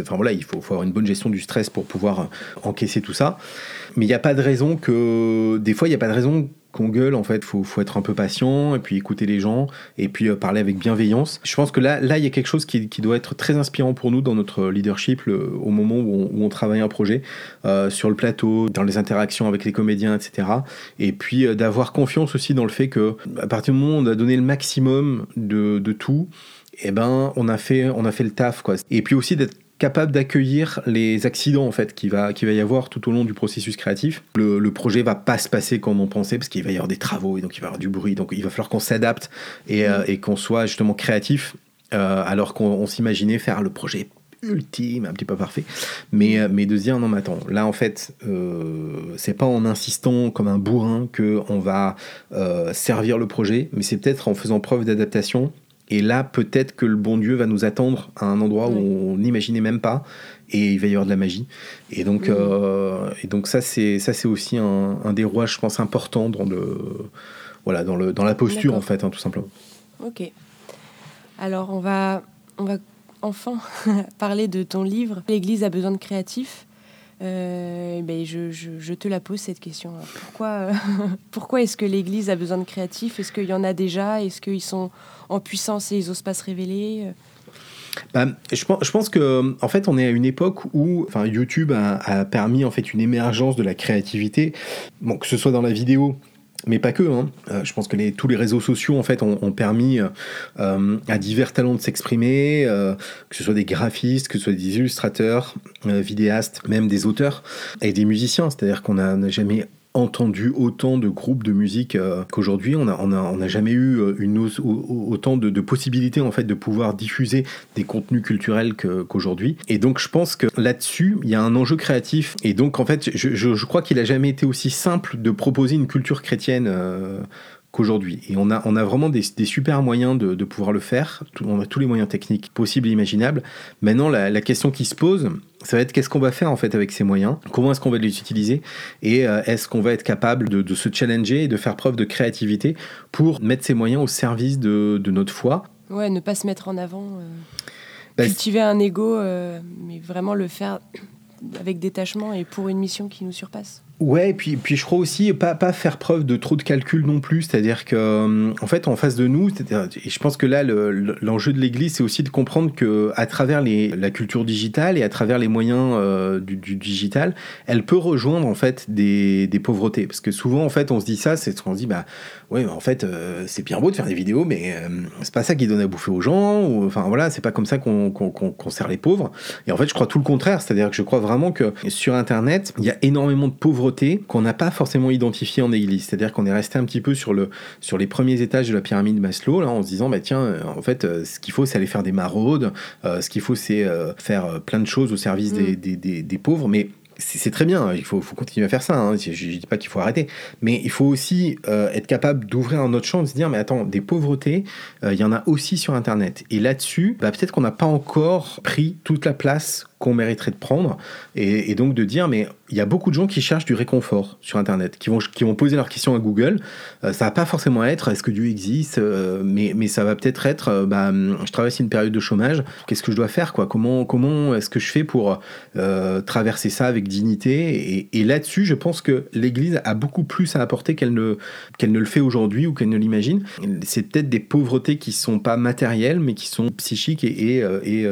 [SPEAKER 1] Enfin voilà, il faut, faut, avoir une bonne gestion du stress pour pouvoir encaisser tout ça. Mais il n'y a pas de raison que des fois, il n'y a pas de raison qu'on gueule, en fait, faut, faut être un peu patient et puis écouter les gens et puis euh, parler avec bienveillance. Je pense que là, là, il y a quelque chose qui, qui doit être très inspirant pour nous dans notre leadership au moment où on, travaille un projet, euh, sur le plateau, dans les interactions avec les comédiens, etc. Et puis euh, d'avoir confiance aussi dans le fait que à partir du moment où on a donné le maximum de, de tout, eh ben, on a fait, on a fait le taf, quoi. Et puis aussi d'être capable d'accueillir les accidents en fait qu'il va, qui va y avoir tout au long du processus créatif. Le, le, projet va pas se passer comme on pensait parce qu'il va y avoir des travaux et donc il va y avoir du bruit, donc il va falloir qu'on s'adapte et, euh, et qu'on soit justement créatif euh, alors qu'on s'imaginait faire le projet ultime, un petit peu parfait, mais, euh, mais de se dire non mais attends, là en fait c'est pas en insistant comme un bourrin que on va servir le projet, mais c'est peut-être en faisant preuve d'adaptation et là, peut-être que le bon Dieu va nous attendre à un endroit où on n'imaginait même pas, et il va y avoir de la magie. Et donc, euh, et donc ça, c'est ça, c'est aussi un, un, des rouages, je pense, important dans le, voilà, dans le, dans la posture en fait, hein, tout simplement.
[SPEAKER 2] Ok. Alors, on va, on va enfin [LAUGHS] parler de ton livre. L'Église a besoin de créatifs. Euh, ben je, te la pose cette question. Pourquoi, [LAUGHS] pourquoi est-ce que l'Église a besoin de créatifs? Est-ce qu'il y en a déjà? Est-ce qu'ils sont en puissance et ils n'osent pas se révéler?
[SPEAKER 1] Je, pense, je pense que en fait on est à une époque où enfin, YouTube a, a, permis en fait une émergence de la créativité, bon, que ce soit dans la vidéo mais pas que. Hein. Euh, je pense que tous les réseaux sociaux en fait ont, permis euh, à divers talents de s'exprimer, euh, que ce soit des graphistes, que ce soit des illustrateurs, euh, vidéastes, même des auteurs et des musiciens. C'est-à-dire qu'on n'a jamais entendu autant de groupes de musique euh, qu'aujourd'hui. On n'a on a, on a jamais eu euh, une, autant de, possibilités en fait de pouvoir diffuser des contenus culturels qu'aujourd'hui. et donc je pense que là-dessus, il y a un enjeu créatif. Et donc en fait, je, je, je crois qu'il a jamais été aussi simple de proposer une culture chrétienne. Euh, qu'aujourd'hui. Et on a, on a vraiment des, des super moyens de, de, pouvoir le faire. On a tous les moyens techniques possibles et imaginables. Maintenant, la, la question qui se pose, ça va être qu'est-ce qu'on va faire en fait avec ces moyens, comment est-ce qu'on va les utiliser? Et euh, est-ce qu'on va être capable de, de, se challenger et de faire preuve de créativité pour mettre ces moyens au service de, de notre foi?
[SPEAKER 2] Ouais, ne pas se mettre en avant, euh, bah, cultiver un ego, euh, mais vraiment le faire avec détachement et pour une mission qui nous surpasse.
[SPEAKER 1] Ouais, et puis, puis je crois aussi pas, pas faire preuve de trop de calcul non plus, c'est-à-dire que euh, en fait en face de nous, et je pense que là l'enjeu le, de l'Église c'est aussi de comprendre que à travers les, la culture digitale et à travers les moyens euh, du, digital, elle peut rejoindre en fait des, des, pauvretés, parce que souvent en fait on se dit ça, c'est qu'on se dit bah ouais en fait euh, c'est bien beau de faire des vidéos, mais euh, c'est pas ça qui donne à bouffer aux gens, ou enfin voilà c'est pas comme ça qu'on qu qu sert les pauvres. Et en fait je crois tout le contraire, c'est-à-dire que je crois vraiment que sur Internet il y a énormément de pauvreté qu'on n'a pas forcément identifié en Église. C'est-à-dire qu'on est resté un petit peu sur, le, sur les premiers étages de la pyramide Maslow, là, en se disant, bah, tiens, euh, en fait, euh, ce qu'il faut, c'est aller faire des maraudes, euh, ce qu'il faut, c'est faire plein de choses au service mm. des, des, des, des pauvres, mais c'est très bien, il faut, faut, continuer à faire ça, hein. je ne dis pas qu'il faut arrêter, mais il faut aussi euh, être capable d'ouvrir un autre champ, de se dire, mais attends, des pauvretés, euh, il y en a aussi sur Internet. Et là-dessus, bah, peut-être qu'on n'a pas encore pris toute la place qu'on mériterait de prendre, et, donc de dire, mais il y a beaucoup de gens qui cherchent du réconfort sur Internet, qui vont, poser leurs questions à Google. Euh, ça va pas forcément être est-ce que Dieu existe, euh, mais, ça va peut-être être, euh, bah, je traverse une période de chômage, qu'est-ce que je dois faire quoi? Comment, comment est-ce que je fais pour traverser ça avec dignité? Et, là-dessus, je pense que l'Église a beaucoup plus à apporter qu'elle ne, le fait aujourd'hui ou qu'elle ne l'imagine. C'est peut-être des pauvretés qui sont pas matérielles, mais qui sont psychiques et,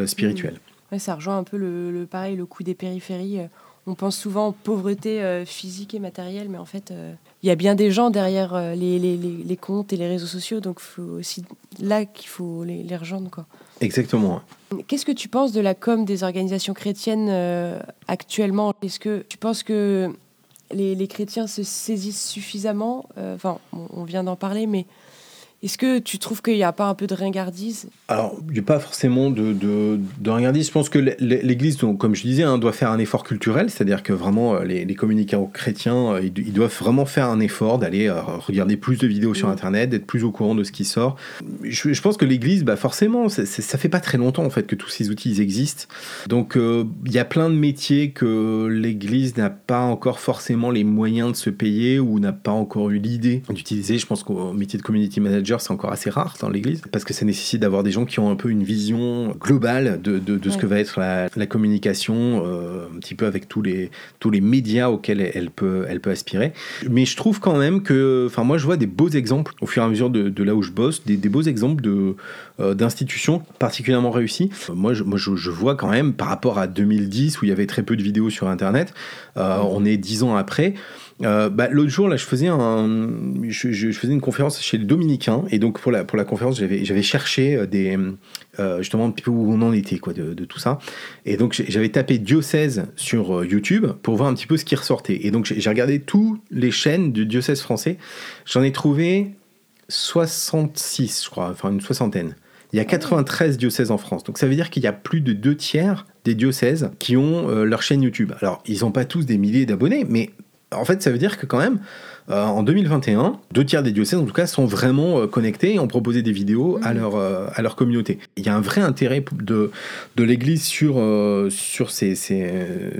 [SPEAKER 1] spirituelles.
[SPEAKER 2] Ouais, ça rejoint un peu le, le, pareil, le coup des périphéries. On pense souvent pauvreté euh, physique et matérielle, mais en fait, euh, il y a bien des gens derrière euh, les, les, les, comptes et les réseaux sociaux, donc c'est aussi là qu'il faut les, les, rejoindre. Quoi.
[SPEAKER 1] Exactement.
[SPEAKER 2] Qu'est-ce que tu penses de la com des organisations chrétiennes euh, actuellement? Est-ce que tu penses que les, les, chrétiens se saisissent suffisamment? Enfin, on, on vient d'en parler, mais est-ce que tu trouves qu'il n'y a pas un peu de ringardise?
[SPEAKER 1] Alors, il n'y a pas forcément de, de, de, ringardise. Je pense que l'Église, comme je disais, hein, doit faire un effort culturel, c'est-à-dire que vraiment, euh, les, les communicants chrétiens, euh, ils, doivent vraiment faire un effort d'aller euh, regarder plus de vidéos sur Internet, d'être plus au courant de ce qui sort. Je, je pense que l'Église, bah forcément, est, ça fait pas très longtemps en fait que tous ces outils existent. Donc, euh, il y a plein de métiers que l'Église n'a pas encore forcément les moyens de se payer ou n'a pas encore eu l'idée d'utiliser. Je pense qu'au métier de community manager, c'est encore assez rare dans l'Église, parce que ça nécessite d'avoir des gens qui ont un peu une vision globale de, de, de ce que va être la, la communication, euh, un petit peu avec tous les, tous les médias auxquels elle peut, elle peut aspirer. Mais je trouve quand même que, enfin moi je vois des beaux exemples au fur et à mesure de, de là où je bosse, des, des beaux exemples de, euh, d'institutions particulièrement réussies. Moi, je, moi je, je, vois quand même par rapport à 2010 où il y avait très peu de vidéos sur Internet, euh, on est dix ans après. Euh, bah, L'autre jour, là, je faisais, un, je, je, faisais une conférence chez les Dominicains, et donc pour la, pour la conférence, j'avais cherché euh, des, euh, justement un petit peu où on en était quoi, de, de tout ça. Et donc j'avais tapé diocèse sur YouTube pour voir un petit peu ce qui ressortait. Et donc j'ai regardé toutes les chaînes du diocèse français. J'en ai trouvé 66, je crois, enfin une soixantaine. Il y a 93 diocèses en France. Donc ça veut dire qu'il y a plus de deux tiers des diocèses qui ont euh, leur chaîne YouTube. Alors, ils n'ont pas tous des milliers d'abonnés, mais en fait, ça veut dire que quand même, en 2021, deux tiers des diocèses, en tout cas, sont vraiment connectés et ont proposé des vidéos à, mmh. leur, à leur communauté. Il y a un vrai intérêt de, de l'Église sur, sur, ces,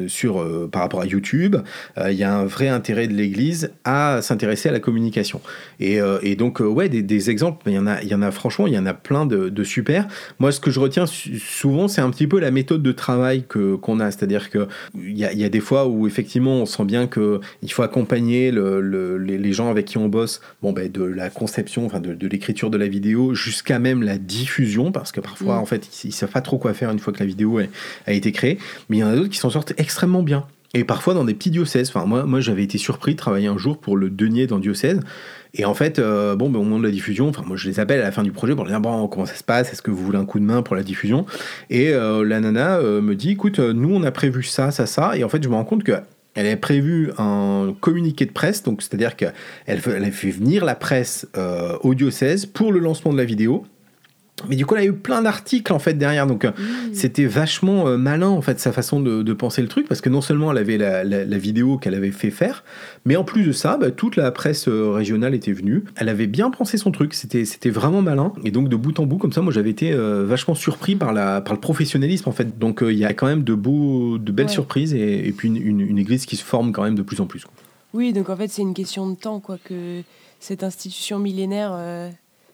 [SPEAKER 1] sur par rapport à YouTube. il y a un vrai intérêt de l'Église à s'intéresser à la communication. Et, et donc, ouais, des, des, exemples, il y, en a, il y en a franchement, il y en a plein de, de super. Moi, ce que je retiens souvent, c'est un petit peu la méthode de travail que, qu'on a. C'est-à-dire qu'il y a, y a des fois où effectivement on sent bien qu'il faut accompagner le, les, gens avec qui on bosse bon, ben, de la conception, enfin de, de l'écriture de la vidéo jusqu'à même la diffusion, parce que parfois mm. en fait ils ne savent pas trop quoi faire une fois que la vidéo a, été créée. Mais il y en a d'autres qui s'en sortent extrêmement bien. Et parfois dans des petits diocèses. Enfin, moi, moi j'avais été surpris de travailler un jour pour le denier dans diocèse. Et en fait, euh, bon, ben, au moment de la diffusion, enfin, moi je les appelle à la fin du projet pour leur dire bon, comment ça se passe, est-ce que vous voulez un coup de main pour la diffusion? Et euh, la nana euh, me dit écoute, nous on a prévu ça, ça, ça. Et en fait, je me rends compte que. Elle a prévu un communiqué de presse, donc c'est-à-dire qu'elle elle fait venir la presse au diocèse pour le lancement de la vidéo. Mais du coup, elle a eu plein d'articles en fait derrière, donc euh, mmh. c'était vachement euh, malin en fait sa façon de, penser le truc, parce que non seulement elle avait la, vidéo qu'elle avait fait faire, mais en plus de ça, bah, toute la presse euh, régionale était venue. Elle avait bien pensé son truc, c'était c'était vraiment malin. Et donc de bout en bout, comme ça, moi j'avais été vachement surpris par la par le professionnalisme en fait. Donc il y a quand même de beaux, de belles surprises et, puis une, église qui se forme quand même de plus en plus.
[SPEAKER 2] Oui, donc en fait c'est une question de temps quoi que cette institution millénaire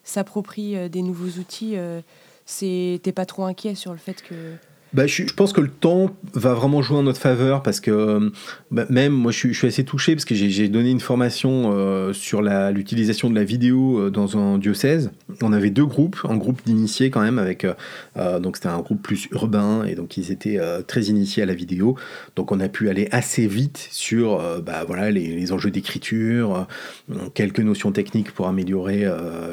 [SPEAKER 2] s'approprie euh, des nouveaux outils, euh, c'est t'es pas trop inquiet sur le fait que
[SPEAKER 1] bah, je, pense que le temps va vraiment jouer en notre faveur parce que euh, bah, même moi je suis, assez touché parce que j'ai donné une formation euh, sur l'utilisation de la vidéo euh, dans un diocèse. On avait deux groupes, un groupe d'initiés quand même avec donc c'était un groupe plus urbain et donc ils étaient très initiés à la vidéo. Donc on a pu aller assez vite sur bah, voilà les, enjeux d'écriture, quelques notions techniques pour améliorer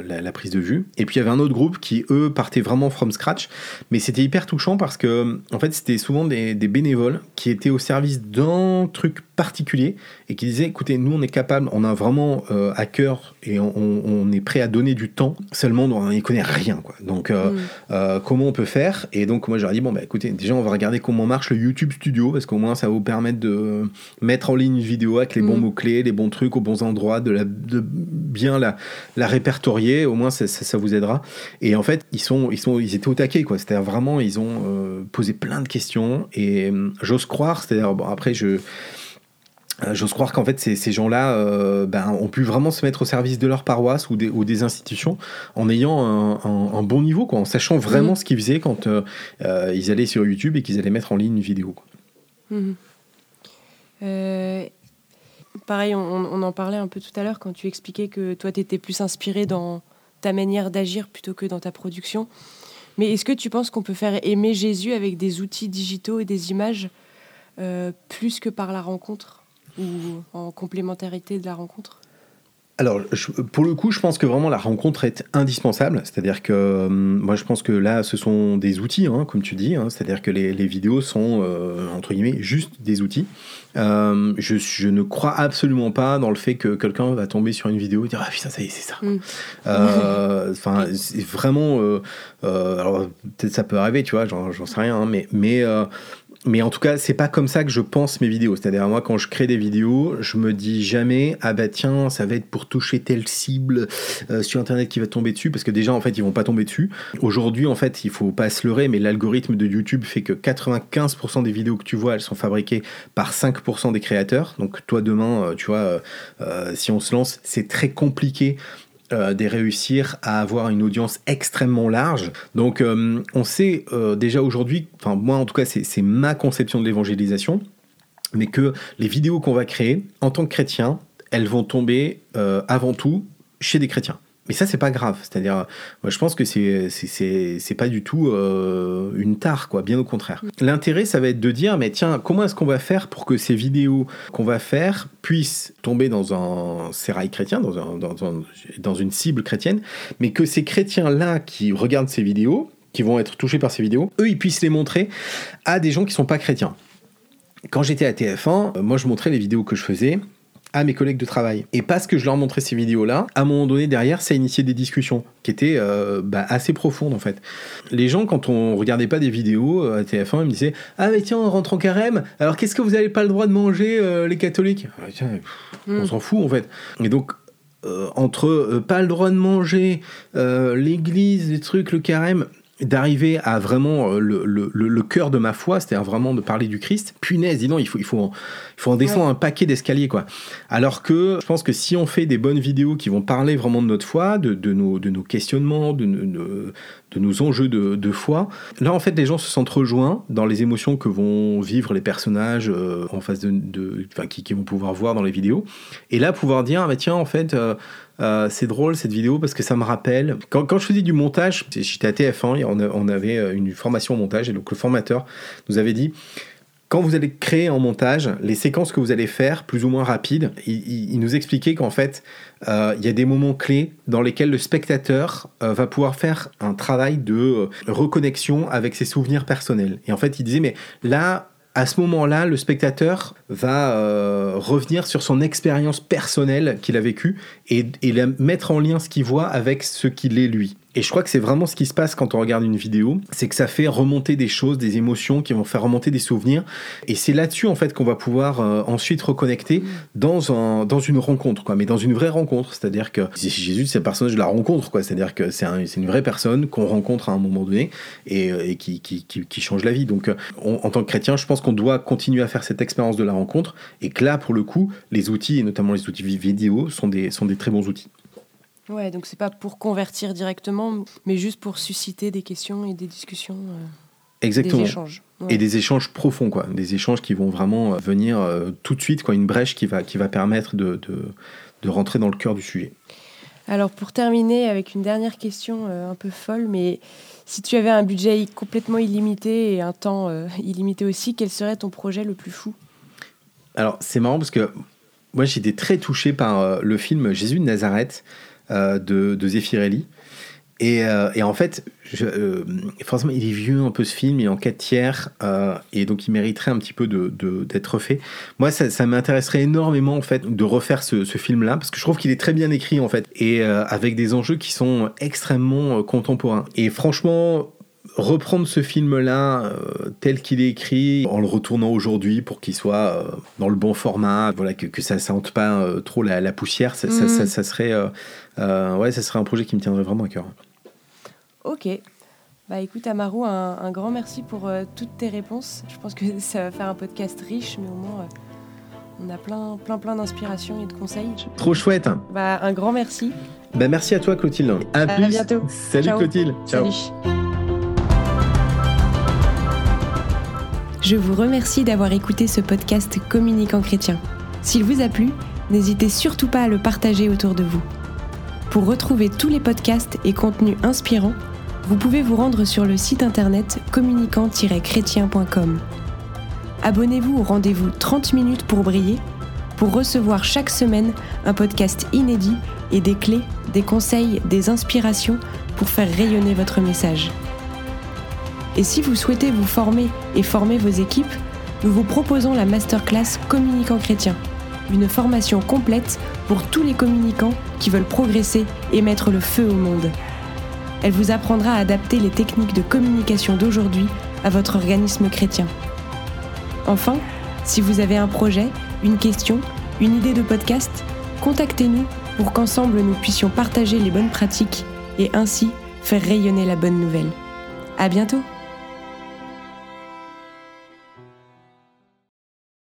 [SPEAKER 1] la, la, prise de vue. Et puis il y avait un autre groupe qui eux partaient vraiment from scratch, mais c'était hyper touchant parce que en fait, c'était souvent des, bénévoles qui étaient au service d'un truc particulier et qui disaient écoutez, nous, on est capable, on a vraiment euh, à cœur et on, est prêt à donner du temps, seulement on n'y connaît rien. Quoi. Donc, euh, mm. euh, comment on peut faire? Et donc, moi, j'aurais dit bon, bah écoutez, déjà, on va regarder comment marche le YouTube Studio parce qu'au moins, ça va vous permettre de mettre en ligne une vidéo avec les bons mm. mots-clés, les bons trucs aux bons endroits, de, la, de bien la, la répertorier. Au moins, ça, ça, vous aidera. Et en fait, ils, sont, ils, sont, ils étaient au taquet, quoi. C'est-à-dire vraiment, ils ont poser plein de questions et euh, j'ose croire, c'est-à-dire, bon, après, je. Euh, j'ose croire qu'en fait ces, ces gens-là euh, ben, ont pu vraiment se mettre au service de leur paroisse ou des, ou des institutions en ayant un, un, bon niveau, quoi, en sachant vraiment mmh. ce qu'ils faisaient quand ils allaient sur YouTube et qu'ils allaient mettre en ligne une vidéo. Quoi.
[SPEAKER 2] Mmh. pareil, on, on, en parlait un peu tout à l'heure quand tu expliquais que toi, tu étais plus inspiré dans ta manière d'agir plutôt que dans ta production. Mais est-ce que tu penses qu'on peut faire aimer Jésus avec des outils digitaux et des images euh, plus que par la rencontre? Ou en complémentarité de la rencontre?
[SPEAKER 1] Alors, pour le coup, je pense que vraiment la rencontre est indispensable. C'est-à-dire que hum, moi, je pense que là, ce sont des outils, hein, comme tu dis. Hein. c'est-à-dire que les, vidéos sont, euh, entre guillemets, juste des outils. Euh, je, ne crois absolument pas dans le fait que quelqu'un va tomber sur une vidéo et dire Ah putain, ça y est, c'est ça. Mm. Euh, [LAUGHS] enfin, c'est vraiment. alors, peut-être ça peut arriver, tu vois, j'en sais rien, hein, mais. mais mais en tout cas, c'est pas comme ça que je pense mes vidéos. C'est-à-dire, moi, quand je crée des vidéos, je me dis jamais, ah bah tiens, ça va être pour toucher telle cible euh, sur Internet qui va tomber dessus, parce que déjà, en fait, ils vont pas tomber dessus. Aujourd'hui, en fait, il faut pas se leurrer, mais l'algorithme de YouTube fait que 95% des vidéos que tu vois, elles sont fabriquées par 5% des créateurs. Donc, toi, demain, euh, tu vois, euh, si on se lance, c'est très compliqué euh, de réussir à avoir une audience extrêmement large. Donc euh, on sait euh, déjà aujourd'hui, enfin moi en tout cas c'est ma conception de l'évangélisation, mais que les vidéos qu'on va créer en tant que chrétien, elles vont tomber avant tout chez des chrétiens. Mais ça, c'est pas grave. C'est-à-dire, moi, je pense que c'est, c'est, pas du tout euh, une tare, quoi. Bien au contraire. L'intérêt, ça va être de dire, mais tiens, comment est-ce qu'on va faire pour que ces vidéos qu'on va faire puissent tomber dans un sérail chrétien, dans, un, dans, dans une cible chrétienne, mais que ces chrétiens-là qui regardent ces vidéos, qui vont être touchés par ces vidéos, eux, ils puissent les montrer à des gens qui sont pas chrétiens. Quand j'étais à TF1, moi, je montrais les vidéos que je faisais à mes collègues de travail. Et parce que je leur montrais ces vidéos-là, à un moment donné derrière, ça a initié des discussions qui étaient euh, bah, assez profondes en fait. Les gens, quand on regardait pas des vidéos euh, à TF1, ils me disaient Ah, mais tiens, on rentre en carême, alors qu'est-ce que vous n'avez pas le droit de manger, euh, les catholiques? Ah, tiens, On
[SPEAKER 2] Mm.
[SPEAKER 1] s'en fout en fait. Et donc, euh, entre pas le droit de manger, l'église, les trucs, le carême, d'arriver à vraiment euh, le, le- cœur de ma foi, c'est-à-dire vraiment de parler du Christ, punaise, dis donc, il faut, il faut, en, il faut en descendre
[SPEAKER 2] Ouais.
[SPEAKER 1] un paquet d'escaliers, quoi. Alors que je pense que si on fait des bonnes vidéos qui vont parler vraiment de notre foi, de, de nos, de nos questionnements, de, nos- de, de nos enjeux de, de foi, là, en fait, les gens se sentent rejoints dans les émotions que vont vivre les personnages euh, en face de, enfin, qui, vont pouvoir voir dans les vidéos. Et là, pouvoir dire, ah, bah, tiens, en fait, euh, euh, c'est drôle cette vidéo parce que ça me rappelle. Quand, quand je faisais du montage, j'étais à TF1, et on, on avait une formation au montage, et donc le formateur nous avait dit quand vous allez créer en montage, les séquences que vous allez faire, plus ou moins rapides, il, nous expliquait qu'en fait, euh, il y a des moments clés dans lesquels le spectateur euh, va pouvoir faire un travail de euh, reconnexion avec ses souvenirs personnels. Et en fait, il disait, mais là, à ce moment-là, le spectateur va revenir sur son expérience personnelle qu'il a vécue et, et mettre en lien ce qu'il voit avec ce qu'il est lui. Et je crois que c'est vraiment ce qui se passe quand on regarde une vidéo, c'est que ça fait remonter des choses, des émotions qui vont faire remonter des souvenirs. Et c'est là-dessus en fait qu'on va pouvoir euh, ensuite reconnecter dans, un, dans une rencontre, quoi, mais dans une vraie rencontre. C'est-à-dire que Jésus, c'est le personnage de la rencontre, quoi. C'est-à-dire que c'est un- une vraie personne qu'on rencontre à un moment donné et, euh, qui, qui, qui- change la vie. Donc, euh, en tant que chrétien, je pense qu'on doit continuer à faire cette expérience de la rencontre et que là, pour le coup, les outils, et notamment les outils vidéo, sont des, sont des très bons outils.
[SPEAKER 2] Ouais, donc c'est pas pour convertir directement, mais juste pour susciter des questions et des discussions, euh,
[SPEAKER 1] Exactement.
[SPEAKER 2] des échanges. Ouais.
[SPEAKER 1] Et des échanges profonds, quoi. Des échanges qui vont vraiment euh, venir euh, tout de suite, quoi. Une brèche qui va, qui va permettre de, de, de rentrer dans le cœur du sujet.
[SPEAKER 2] Alors pour terminer avec une dernière question euh, un peu folle, mais si tu avais un budget complètement illimité et un temps euh, illimité aussi, quel serait ton projet le plus fou?
[SPEAKER 1] Alors, c'est marrant parce que moi, j'ai été très touché par euh, le film Jésus de Nazareth de, de Zeffirelli. Et, euh, et en fait, je, euh, forcément, il est vieux un peu ce film, il est en 4 tiers, euh, et donc il mériterait un petit peu de- de- d'être refait. Moi, ça, ça m'intéresserait énormément en fait de refaire ce, ce film-là, parce que je trouve qu'il est très bien écrit en fait, et euh, avec des enjeux qui sont extrêmement euh, contemporains. Et franchement, reprendre ce film-là euh, tel qu'il est écrit, en le retournant aujourd'hui pour qu'il soit euh, dans le bon format, voilà, que, que ça ne sente pas euh, trop la, la poussière, ça, ça- ça- ça serait, euh, ouais, ça serait un projet qui me tiendrait vraiment à cœur.
[SPEAKER 2] Ok. Bah écoute Amaru, un, un grand merci pour euh, toutes tes réponses. Je pense que ça va faire un podcast riche, mais au moins euh, on a plein plein plein d'inspirations et de conseils.
[SPEAKER 1] Trop chouette.
[SPEAKER 2] Bah un grand merci.
[SPEAKER 1] Bah, merci à toi Clotilde. À,
[SPEAKER 2] À
[SPEAKER 1] plus.
[SPEAKER 2] bientôt.
[SPEAKER 1] Salut
[SPEAKER 2] Ciao.
[SPEAKER 1] Clotilde. Ciao.
[SPEAKER 2] Salut. Je vous remercie d'avoir écouté ce podcast Communicant Chrétien. S'il vous a plu, n'hésitez surtout pas à le partager autour de vous. Pour retrouver tous les podcasts et contenus inspirants, vous pouvez vous rendre sur le site internet communicant-chrétien.com. Abonnez-vous au rendez-vous 30 minutes pour briller pour recevoir chaque semaine un podcast inédit et des clés, des conseils, des inspirations pour faire rayonner votre message. Et si vous souhaitez vous former et former vos équipes, nous vous proposons la masterclass Communicant Chrétien, une formation complète pour tous les communicants qui veulent progresser et mettre le feu au monde. Elle vous apprendra à adapter les techniques de communication d'aujourd'hui à votre organisme chrétien. Enfin, si vous avez un projet, une question, une idée de podcast, contactez-nous pour qu'ensemble nous puissions partager les bonnes pratiques et ainsi faire rayonner la bonne nouvelle. À bientôt!